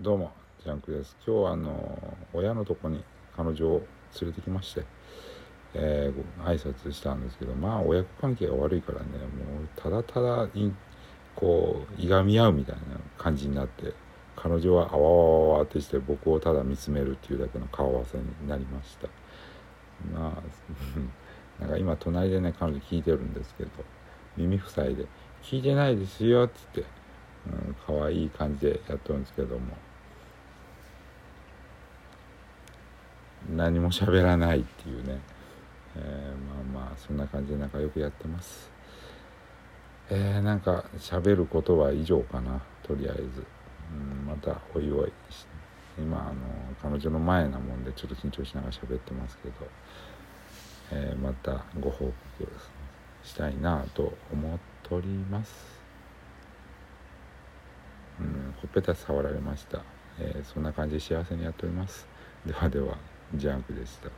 どうもジャンクです。今日はあの親のとこに彼女を連れてきまして、えー、挨拶したんですけどまあ親子関係が悪いからねもうただただにこういがみ合うみたいな感じになって彼女はあわわわってして僕をただ見つめるっていうだけの顔合わせになりました。まあ なんか今隣でね彼女聞いてるんですけど耳塞いで「聞いてないですよ」っつって、うん、可愛い感じでやっとるんですけども。何も喋らないっていうね、えー、まあまあそんな感じで仲良くやってます。えー、なんか喋ることは以上かなとりあえず、うん、またおいおい今あの彼女の前なもんでちょっと緊張しながら喋ってますけど、えー、またご報告したいなと思っております。ほっぺた触られました、えー、そんな感じで幸せにやっておりますではではジャンクでした。